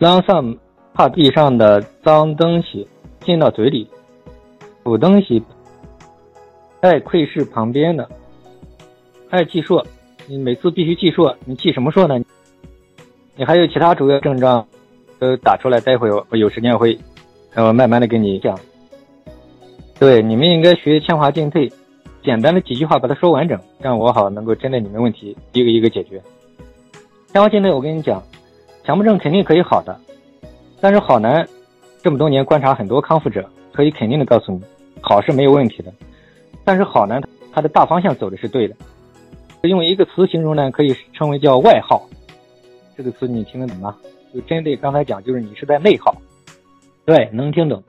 朗萨姆怕地上的脏东西进到嘴里，补东西，爱窥视旁边的，爱记数，你每次必须记数，你记什么数呢？你还有其他主要症状，都打出来，待会我有时间会，我慢慢的跟你讲。对，你们应该学千华进退，简单的几句话把它说完整，让我好能够针对你们问题一个一个解决。千华进退，我跟你讲。强迫症肯定可以好的，但是好难。这么多年观察很多康复者，可以肯定的告诉你，好是没有问题的。但是好难，它的大方向走的是对的。用一个词形容呢，可以称为叫外耗。这个词你听得懂吗？就针对刚才讲，就是你是在内耗。对，能听懂。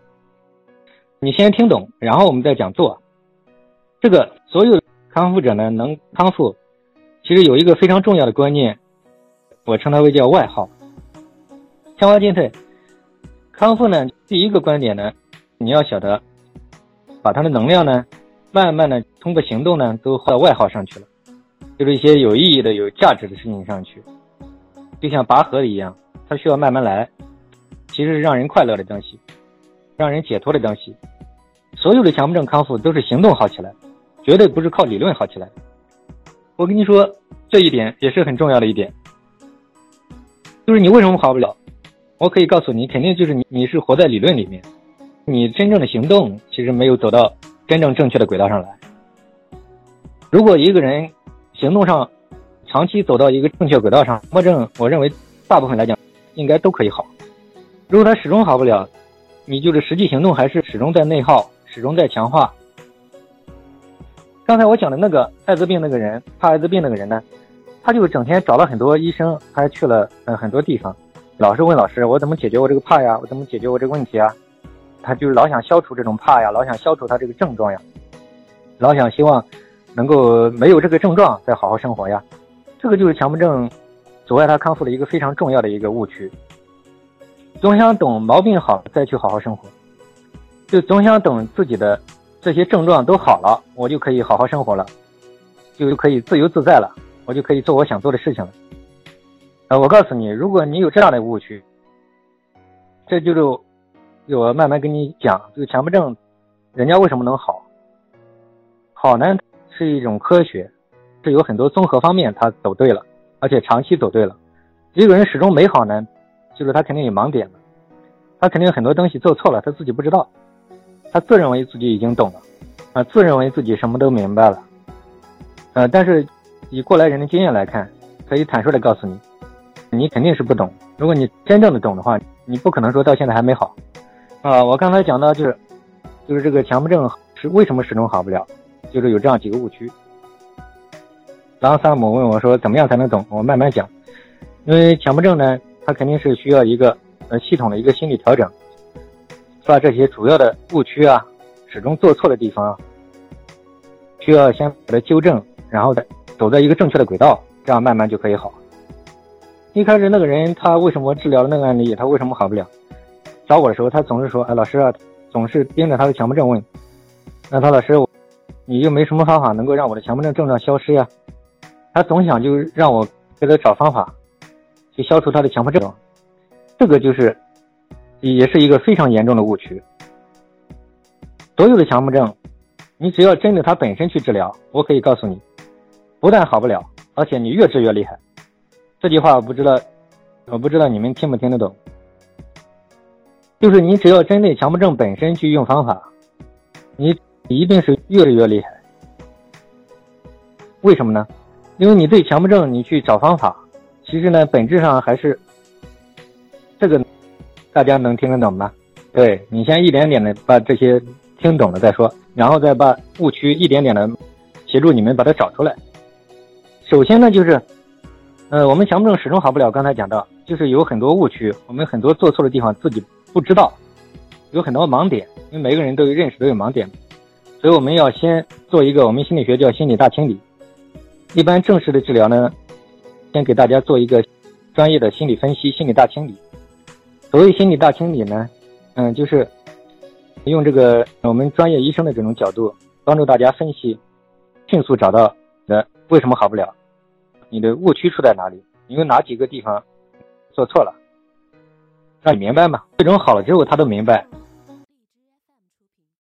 你先听懂，然后我们再讲做。这个所有康复者呢，能康复，其实有一个非常重要的观念，我称它为叫外耗。强化进退，康复呢？第一个观点呢，你要晓得，把它的能量呢，慢慢的通过行动呢，都到外耗上去了，就是一些有意义的、有价值的事情上去，就像拔河一样，它需要慢慢来，其实是让人快乐的东西，让人解脱的东西。所有的强迫症康复都是行动好起来，绝对不是靠理论好起来。我跟你说，这一点也是很重要的一点，就是你为什么好不了？我可以告诉你，肯定就是你，你是活在理论里面，你真正的行动其实没有走到真正正确的轨道上来。如果一个人行动上长期走到一个正确轨道上，莫正，我认为大部分来讲应该都可以好。如果他始终好不了，你就是实际行动还是始终在内耗，始终在强化。刚才我讲的那个艾滋病那个人，怕艾滋病那个人呢，他就整天找了很多医生，还去了嗯很多地方。老是问老师，我怎么解决我这个怕呀？我怎么解决我这个问题啊？他就是老想消除这种怕呀，老想消除他这个症状呀，老想希望能够没有这个症状再好好生活呀。这个就是强迫症阻碍他康复的一个非常重要的一个误区。总想等毛病好再去好好生活，就总想等自己的这些症状都好了，我就可以好好生活了，就可以自由自在了，我就可以做我想做的事情了。呃，我告诉你，如果你有这样的误区，这就是我慢慢跟你讲，这个强迫症，人家为什么能好？好呢，是一种科学，是有很多综合方面他走对了，而且长期走对了。一个人始终没好呢，就是他肯定有盲点了，他肯定很多东西做错了，他自己不知道，他自认为自己已经懂了，啊，自认为自己什么都明白了，呃，但是以过来人的经验来看，可以坦率的告诉你。你肯定是不懂。如果你真正的懂的话，你不可能说到现在还没好。啊，我刚才讲到就是，就是这个强迫症是为什么始终好不了，就是有这样几个误区。然后萨姆问我说，怎么样才能懂？我慢慢讲。因为强迫症呢，它肯定是需要一个呃系统的一个心理调整，把这些主要的误区啊，始终做错的地方，需要先把它纠正，然后再走在一个正确的轨道，这样慢慢就可以好。一开始那个人他为什么治疗的那个案例他为什么好不了？找我的时候他总是说：“哎，老师啊，总是盯着他的强迫症问。”那他老师，你又没什么方法能够让我的强迫症症状消失呀？他总想就让我给他找方法，去消除他的强迫症。这个就是也是一个非常严重的误区。所有的强迫症，你只要针对它本身去治疗，我可以告诉你，不但好不了，而且你越治越厉害。这句话我不知道，我不知道你们听不听得懂。就是你只要针对强迫症本身去用方法，你一定是越来越厉害。为什么呢？因为你对强迫症你去找方法，其实呢本质上还是这个，大家能听得懂吗？对你先一点点的把这些听懂了再说，然后再把误区一点点的协助你们把它找出来。首先呢就是。呃，我们强迫症始终好不了。刚才讲到，就是有很多误区，我们很多做错的地方自己不知道，有很多盲点。因为每个人都有认识，都有盲点，所以我们要先做一个我们心理学叫心理大清理。一般正式的治疗呢，先给大家做一个专业的心理分析、心理大清理。所谓心理大清理呢，嗯，就是用这个我们专业医生的这种角度，帮助大家分析，迅速找到的为什么好不了。你的误区出在哪里？你有哪几个地方做错了？让你明白嘛。这种好了之后，他都明白